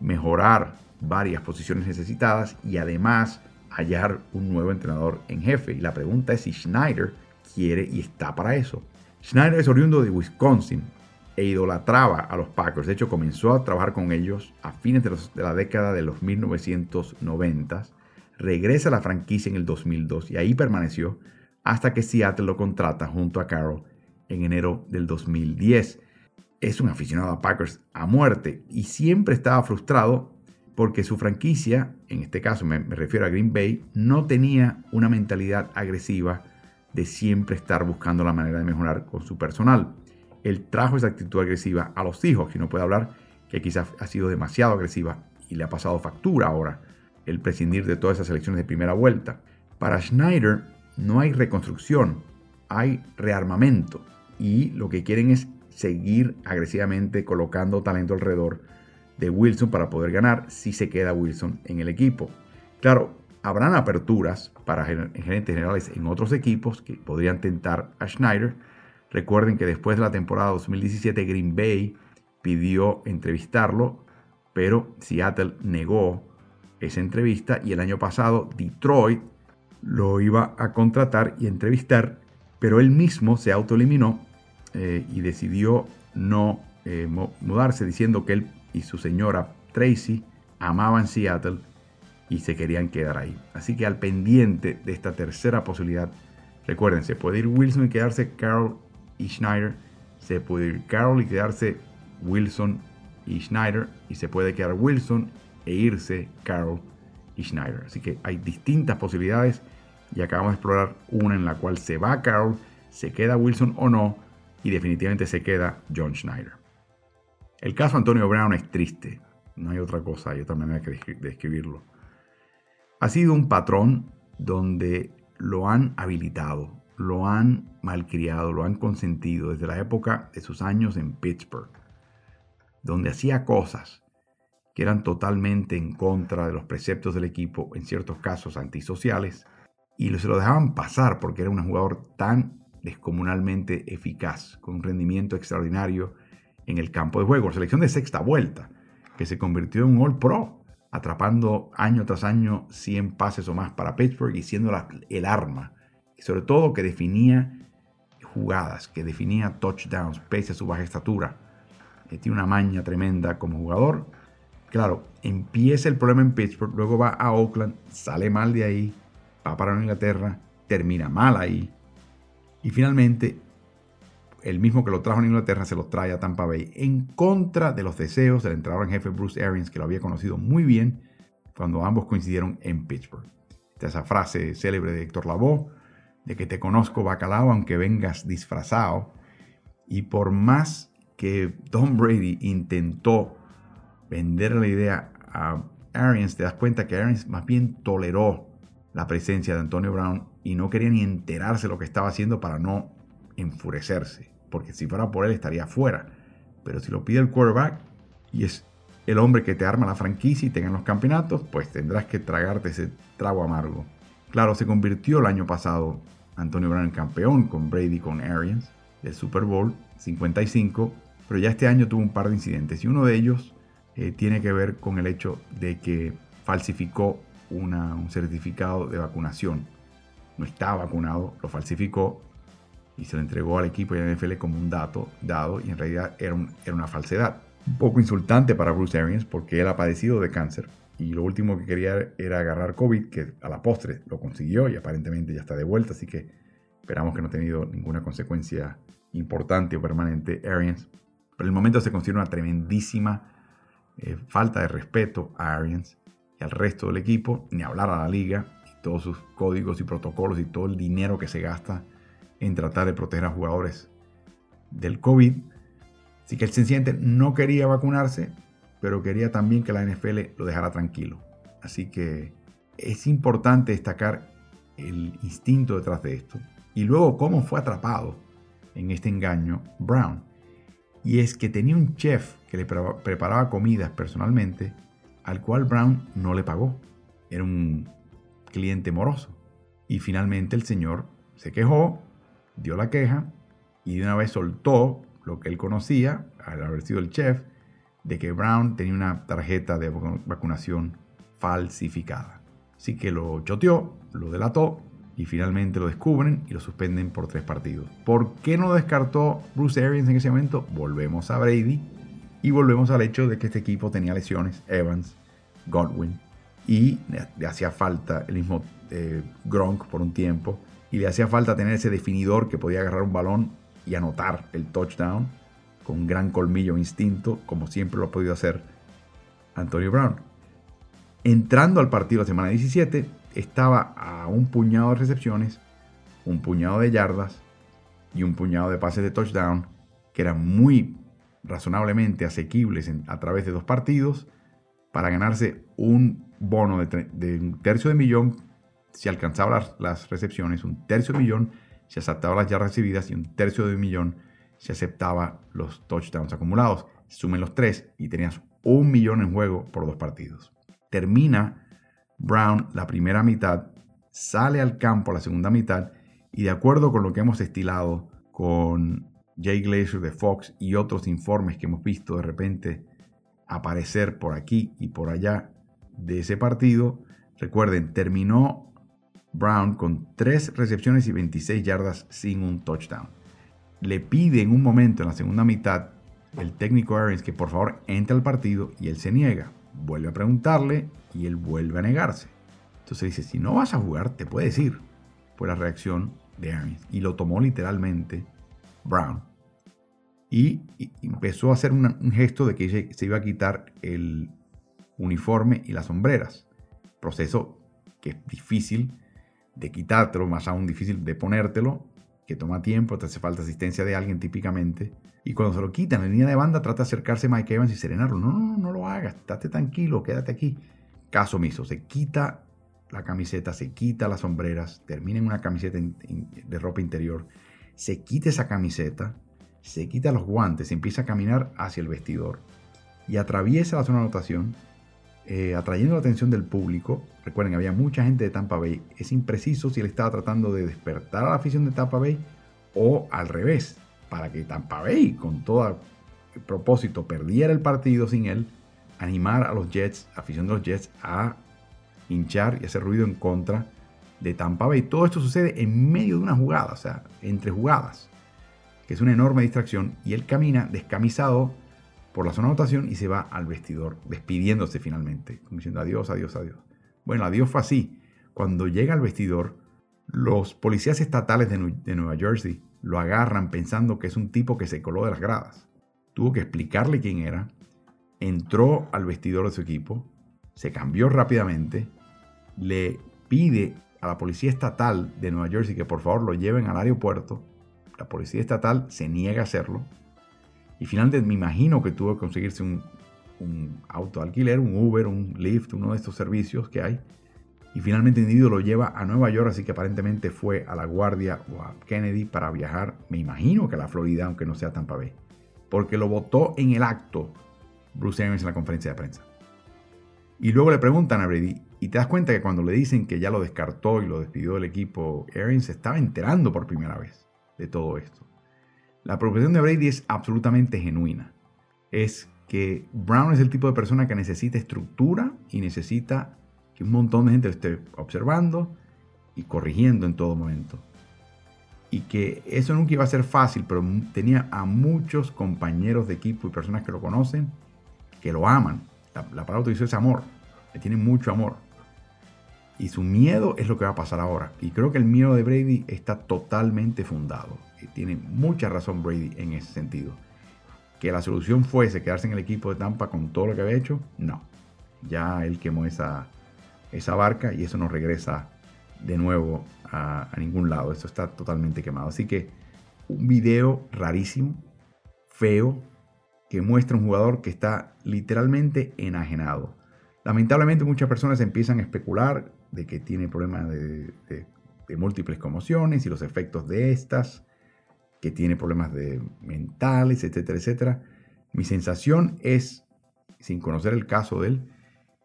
mejorar varias posiciones necesitadas y además hallar un nuevo entrenador en jefe. Y la pregunta es si Schneider quiere y está para eso. Schneider es oriundo de Wisconsin e idolatraba a los Packers. De hecho, comenzó a trabajar con ellos a fines de, la década de los 1990. Regresa a la franquicia en el 2002 y ahí permaneció hasta que Seattle lo contrata junto a Carroll en enero del 2010. Es un aficionado a Packers a muerte y siempre estaba frustrado porque su franquicia, en este caso me, refiero a Green Bay, no tenía una mentalidad agresiva de siempre estar buscando la manera de mejorar con su personal. Él trajo esa actitud agresiva a los hijos, y no puede hablar que quizás ha sido demasiado agresiva y le ha pasado factura ahora el prescindir de todas esas elecciones de primera vuelta. Para Schneider no hay reconstrucción, hay rearmamento y lo que quieren es seguir agresivamente colocando talento alrededor de Wilson para poder ganar si se queda Wilson en el equipo. Claro, habrán aperturas para gerentes generales en otros equipos que podrían tentar a Schneider. Recuerden que después de la temporada 2017 Green Bay pidió entrevistarlo, pero Seattle negó esa entrevista y el año pasado Detroit lo iba a contratar y entrevistar, pero él mismo se autoeliminó eh, y decidió no eh, mudarse diciendo que él y su señora Tracy amaban Seattle y se querían quedar ahí. Así que al pendiente de esta tercera posibilidad, recuerden, se puede ir Wilson y quedarse Carroll y Schneider, se puede ir Carroll y quedarse Wilson y Schneider, y se puede quedar Wilson e irse Carroll y Schneider. Así que hay distintas posibilidades y acabamos de explorar una en la cual se va Carroll, se queda Wilson o no, y definitivamente se queda John Schneider. El caso Antonio Brown es triste, no hay otra cosa, hay otra manera de describirlo. Ha sido un patrón donde lo han habilitado, lo han malcriado, lo han consentido desde la época de sus años en Pittsburgh, donde hacía cosas que eran totalmente en contra de los preceptos del equipo, en ciertos casos antisociales, y se lo dejaban pasar porque era un jugador tan descomunalmente eficaz, con un rendimiento extraordinario en el campo de juego. Selección de sexta vuelta, que se convirtió en un All Pro, atrapando año tras año 100 pases o más para Pittsburgh y siendo el arma. Y sobre todo que definía jugadas, que definía touchdowns, pese a su baja estatura. Eh, tiene una maña tremenda como jugador. Claro, empieza el problema en Pittsburgh, luego va a Oakland, sale mal de ahí, va para Inglaterra, termina mal ahí. Y finalmente el mismo que lo trajo en Inglaterra se lo trae a Tampa Bay en contra de los deseos del entrenador en jefe Bruce Arians, que lo había conocido muy bien cuando ambos coincidieron en Pittsburgh. Esta esa frase célebre de Héctor Lavoe, de que te conozco bacalao aunque vengas disfrazado. Y por más que Tom Brady intentó vender la idea a Arians, te das cuenta que Arians más bien toleró la presencia de Antonio Brown y no quería ni enterarse lo que estaba haciendo para no enfurecerse porque si fuera por él estaría fuera. Pero si lo pide el quarterback y es el hombre que te arma la franquicia y tenga los campeonatos, pues tendrás que tragarte ese trago amargo. Claro, se convirtió el año pasado Antonio Brown campeón con Brady con Arians del Super Bowl 55, pero ya este año tuvo un par de incidentes y uno de ellos eh, tiene que ver con el hecho de que falsificó un certificado de vacunación. No estaba vacunado, lo falsificó y se lo entregó al equipo de la NFL como un dato dado y en realidad era una falsedad. Un poco insultante para Bruce Arians porque él ha padecido de cáncer y lo último que quería era agarrar COVID, que a la postre lo consiguió y aparentemente ya está de vuelta, así que esperamos que no ha tenido ninguna consecuencia importante o permanente Arians. Pero en el momento se considera una tremendísima eh, falta de respeto a Arians y al resto del equipo, ni hablar a la liga y todos sus códigos y protocolos y todo el dinero que se gasta en tratar de proteger a jugadores del COVID. Así que el sencillamente no quería vacunarse, pero quería también que la NFL lo dejara tranquilo. Así que es importante destacar el instinto detrás de esto. Y luego cómo fue atrapado en este engaño Brown. Y es que tenía un chef que le preparaba comidas personalmente, al cual Brown no le pagó. Era un cliente moroso. Y finalmente el señor se quejó, dio la queja y de una vez soltó lo que él conocía, al haber sido el chef, de que Brown tenía una tarjeta de vacunación falsificada. Así que lo choteó, lo delató y finalmente lo descubren y lo suspenden por tres partidos. ¿Por qué no descartó Bruce Arians en ese momento? Volvemos a Brady y volvemos al hecho de que este equipo tenía lesiones, Evans, Godwin, y le hacía falta el mismo eh, Gronk por un tiempo, y le hacía falta tener ese definidor que podía agarrar un balón y anotar el touchdown con gran colmillo e instinto, como siempre lo ha podido hacer Antonio Brown. Entrando al partido la semana 17, estaba a un puñado de recepciones, un puñado de yardas y un puñado de pases de touchdown que eran muy razonablemente asequibles a través de dos partidos para ganarse un bono de, un tercio de millón si alcanzaba las, las, recepciones, un tercio de millón si aceptaba las yardas recibidas y un tercio de millón si aceptaba los touchdowns acumulados. Sumen los tres y tenías un millón en juego por dos partidos. Termina Brown la primera mitad, sale al campo la segunda mitad y de acuerdo con lo que hemos estilado con Jay Glazer de Fox y otros informes que hemos visto de repente aparecer por aquí y por allá de ese partido, recuerden, terminó Brown con 3 recepciones y 26 yardas sin un touchdown. Le pide en un momento en la segunda mitad el técnico Arians que por favor entre al partido y él se niega. Vuelve a preguntarle y él vuelve a negarse. Entonces dice, si no vas a jugar, te puedes ir. Fue la reacción de Arians. Y lo tomó literalmente Brown. Y, empezó a hacer un gesto de que se iba a quitar el uniforme y las sombreras. Proceso que es difícil de quitártelo, más aún difícil de ponértelo, que toma tiempo, te hace falta asistencia de alguien típicamente. Y cuando se lo quitan en línea de banda, trata de acercarse a Mike Evans y serenarlo. No, no, no, no lo hagas, estate tranquilo, quédate aquí. Caso omiso, se quita la camiseta, se quita las sombreras, termina en una camiseta de ropa interior, se quita esa camiseta, se quita los guantes, empieza a caminar hacia el vestidor y atraviesa la zona de anotación, eh, atrayendo la atención del público. Recuerden, había mucha gente de Tampa Bay. Es impreciso si él estaba tratando de despertar a la afición de Tampa Bay o al revés, para que Tampa Bay, con todo propósito, perdiera el partido sin él, animar a los Jets, afición de los Jets, a hinchar y hacer ruido en contra de Tampa Bay. Todo esto sucede en medio de una jugada, o sea, entre jugadas, que es una enorme distracción, y él camina descamisado por la zona de anotación y se va al vestidor, despidiéndose finalmente, diciendo adiós, adiós, adiós. Bueno, adiós fue así. Cuando llega al vestidor, los policías estatales de, de Nueva Jersey lo agarran pensando que es un tipo que se coló de las gradas. Tuvo que explicarle quién era, entró al vestidor de su equipo, se cambió rápidamente, le pide a la policía estatal de Nueva Jersey que por favor lo lleven al aeropuerto. La policía estatal se niega a hacerlo y finalmente me imagino que tuvo que conseguirse un, auto de alquiler, un Uber, un Lyft, uno de estos servicios que hay. Y finalmente el individuo lo lleva a Nueva York, así que aparentemente fue a la Guardia o a Kennedy para viajar, me imagino que a la Florida, aunque no sea Tampa Bay. Porque lo votó en el acto Bruce Arians en la conferencia de prensa. Y luego le preguntan a Brady, y te das cuenta que cuando le dicen que ya lo descartó y lo despidió del equipo, Arians se estaba enterando por primera vez de todo esto. La profesión de Brady es absolutamente genuina. Es que Brown es el tipo de persona que necesita estructura y necesita que un montón de gente lo esté observando y corrigiendo en todo momento. Y que eso nunca iba a ser fácil, pero tenía a muchos compañeros de equipo y personas que lo conocen, que lo aman. La, palabra que es amor, le tienen mucho amor. Y su miedo es lo que va a pasar ahora. Y creo que el miedo de Brady está totalmente fundado. Tiene mucha razón Brady en ese sentido. Que la solución fuese quedarse en el equipo de Tampa con todo lo que había hecho, no. Ya él quemó esa, esa barca y eso no regresa de nuevo a, ningún lado. Eso está totalmente quemado. Así que un video rarísimo, feo, que muestra un jugador que está literalmente enajenado. Lamentablemente muchas personas empiezan a especular de que tiene problemas de, múltiples conmociones y los efectos de estas, que tiene problemas de mentales, etcétera, etcétera. Mi sensación es, sin conocer el caso de él,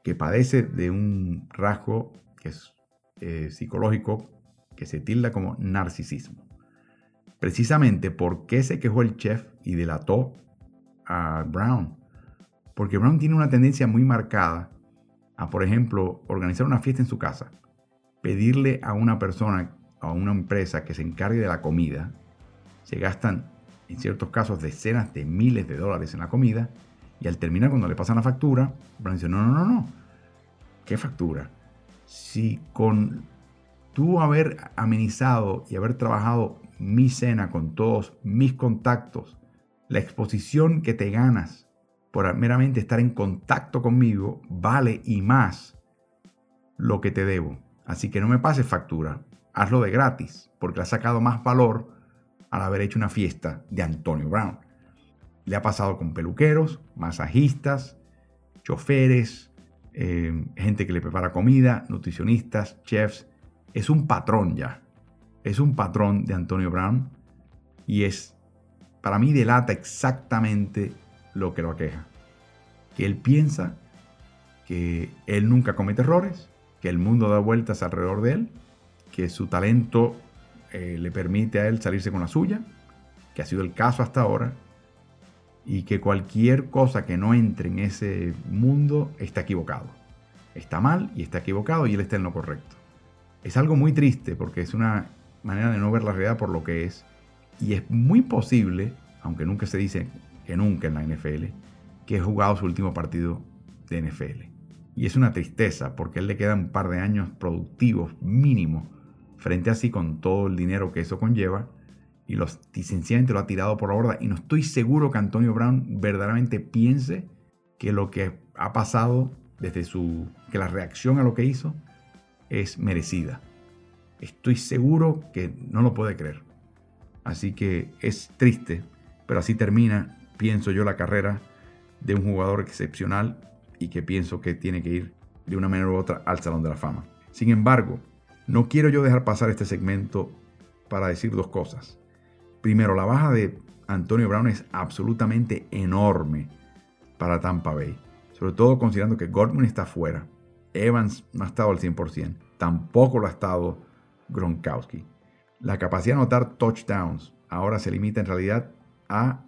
que padece de un rasgo que es eh, psicológico que se tilda como narcisismo. Precisamente por qué se quejó el chef y delató a Brown. Porque Brown tiene una tendencia muy marcada a, por ejemplo, organizar una fiesta en su casa, pedirle a una persona, a una empresa que se encargue de la comida, se gastan en ciertos casos decenas de miles de dólares en la comida, y al terminar, cuando le pasan la factura, Brown dice, no, no, no, no, ¿qué factura? si con tú haber amenizado y haber trabajado mi cena con todos mis contactos, la exposición que te ganas por meramente estar en contacto conmigo vale y más lo que te debo. Así que no me pases factura, hazlo de gratis, porque ha sacado más valor al haber hecho una fiesta de Antonio Brown. Le ha pasado con peluqueros, masajistas, choferes, eh, gente que le prepara comida, nutricionistas, chefs. Es un patrón ya. Es un patrón de Antonio Brown y es, para mí, delata exactamente lo que lo aqueja. Que él piensa que él nunca comete errores, que el mundo da vueltas alrededor de él, que su talento eh, le permite a él salirse con la suya, que ha sido el caso hasta ahora, y que cualquier cosa que no entre en ese mundo está equivocado. Está mal y está equivocado y él está en lo correcto. Es algo muy triste porque es una manera de no ver la realidad por lo que es. Y es muy posible, aunque nunca se dice que nunca en la NFL, que he jugado su último partido de NFL. Y es una tristeza porque él le queda un par de años productivos mínimo frente a sí con todo el dinero que eso conlleva y los, sencillamente lo ha tirado por la borda. Y no estoy seguro que Antonio Brown verdaderamente piense que lo que ha pasado desde su. que la reacción a lo que hizo es merecida. Estoy seguro que no lo puede creer. Así que es triste, pero así termina, pienso yo, la carrera de un jugador excepcional y que pienso que tiene que ir de una manera u otra al Salón de la Fama. Sin embargo, no quiero yo dejar pasar este segmento para decir dos cosas. Primero, la baja de Antonio Brown es absolutamente enorme para Tampa Bay. Sobre todo considerando que Godwin está fuera. Evans no ha estado al 100%. Tampoco lo ha estado Gronkowski. La capacidad de anotar touchdowns ahora se limita en realidad a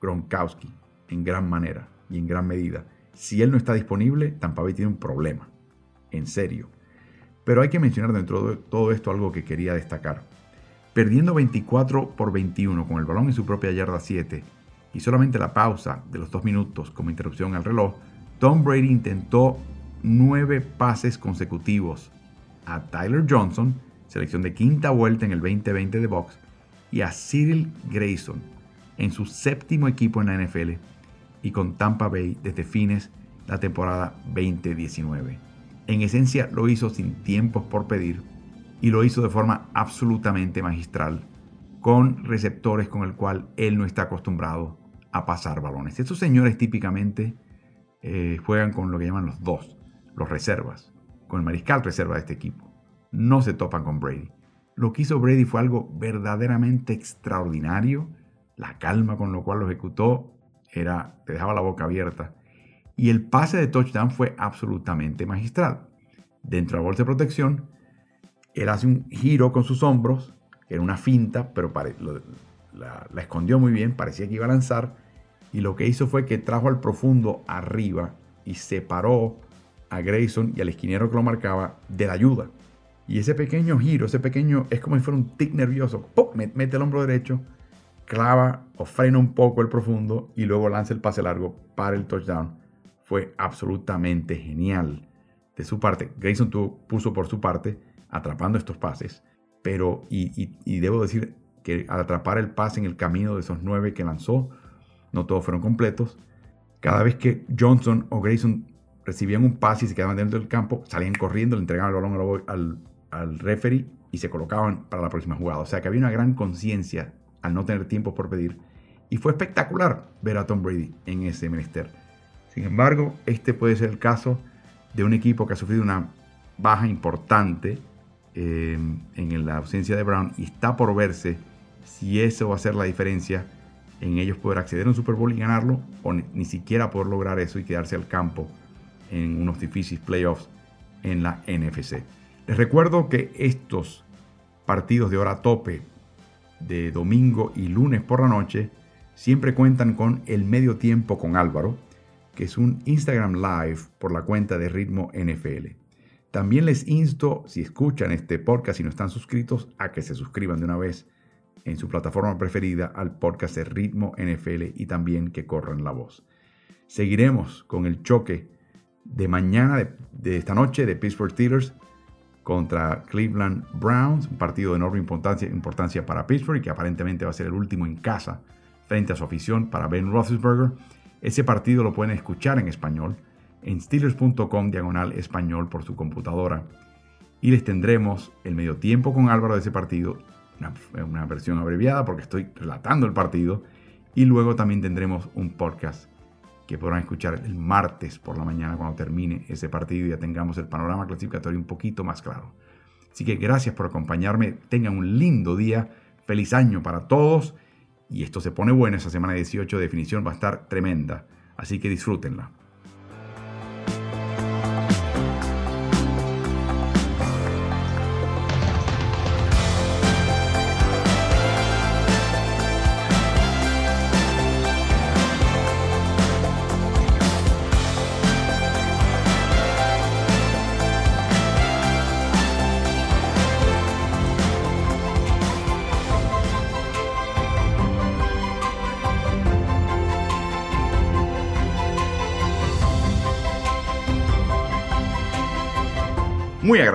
Gronkowski en gran manera y en gran medida. Si él no está disponible, Tampa Bay tiene un problema. En serio. Pero hay que mencionar dentro de todo esto algo que quería destacar. Perdiendo 24 por 21 con el balón en su propia yarda 7 y solamente la pausa de los dos minutos como interrupción al reloj, Tom Brady intentó nueve pases consecutivos a Tyler Johnson, selección de quinta vuelta en el 2020 de Box, y a Cyril Grayson en su séptimo equipo en la NFL y con Tampa Bay desde fines la temporada 2019. En esencia lo hizo sin tiempos por pedir y lo hizo de forma absolutamente magistral, con receptores con el cual él no está acostumbrado a pasar balones. Estos señores típicamente eh, juegan con lo que llaman los dos, los reservas, con el mariscal reserva de este equipo. No se topan con Brady. Lo que hizo Brady fue algo verdaderamente extraordinario. La calma con lo cual lo ejecutó era, te dejaba la boca abierta. Y el pase de touchdown fue absolutamente magistral. Dentro de la bolsa de protección, él hace un giro con sus hombros, era una finta, pero la, escondió muy bien, parecía que iba a lanzar, y lo que hizo fue que trajo al profundo arriba y separó a Grayson y al esquinero que lo marcaba de la ayuda. Y ese pequeño giro, ese pequeño, es como si fuera un tic nervioso. ¡Pum! Mete el hombro derecho, clava o frena un poco el profundo y luego lanza el pase largo para el touchdown. Fue absolutamente genial de su parte. Grayson puso por su parte atrapando estos pases, pero, y, y debo decir que al atrapar el pase en el camino de esos nueve que lanzó, no todos fueron completos. Cada vez que Johnson o Grayson recibían un pase y se quedaban dentro del campo, salían corriendo, le entregaban el balón al, al referee y se colocaban para la próxima jugada. O sea que había una gran conciencia al no tener tiempo por pedir. Y fue espectacular ver a Tom Brady en ese menester. Sin embargo, este puede ser el caso de un equipo que ha sufrido una baja importante eh, en la ausencia de Brown y está por verse si eso va a ser la diferencia en ellos poder acceder a un Super Bowl y ganarlo o ni, siquiera poder lograr eso y quedarse al campo en unos difíciles playoffs en la NFC. Les recuerdo que estos partidos de hora tope de domingo y lunes por la noche siempre cuentan con el medio tiempo con Álvaro, que es un Instagram Live por la cuenta de Ritmo NFL. También les insto, si escuchan este podcast y no están suscritos, a que se suscriban de una vez en su plataforma preferida al podcast de Ritmo NFL y también que corran la voz. Seguiremos con el choque de mañana, de, esta noche, de Pittsburgh Steelers contra Cleveland Browns, un partido de enorme importancia, importancia para Pittsburgh y que aparentemente va a ser el último en casa frente a su afición para Ben Roethlisberger. Ese partido lo pueden escuchar en español en steelers.com diagonal español por su computadora. Y les tendremos el medio tiempo con Álvaro de ese partido una, versión abreviada porque estoy relatando el partido. Y luego también tendremos un podcast que podrán escuchar el martes por la mañana cuando termine ese partido y ya tengamos el panorama clasificatorio un poquito más claro. Así que gracias por acompañarme, tengan un lindo día, feliz año para todos y esto se pone bueno, esa semana 18 de definición va a estar tremenda, así que disfrútenla.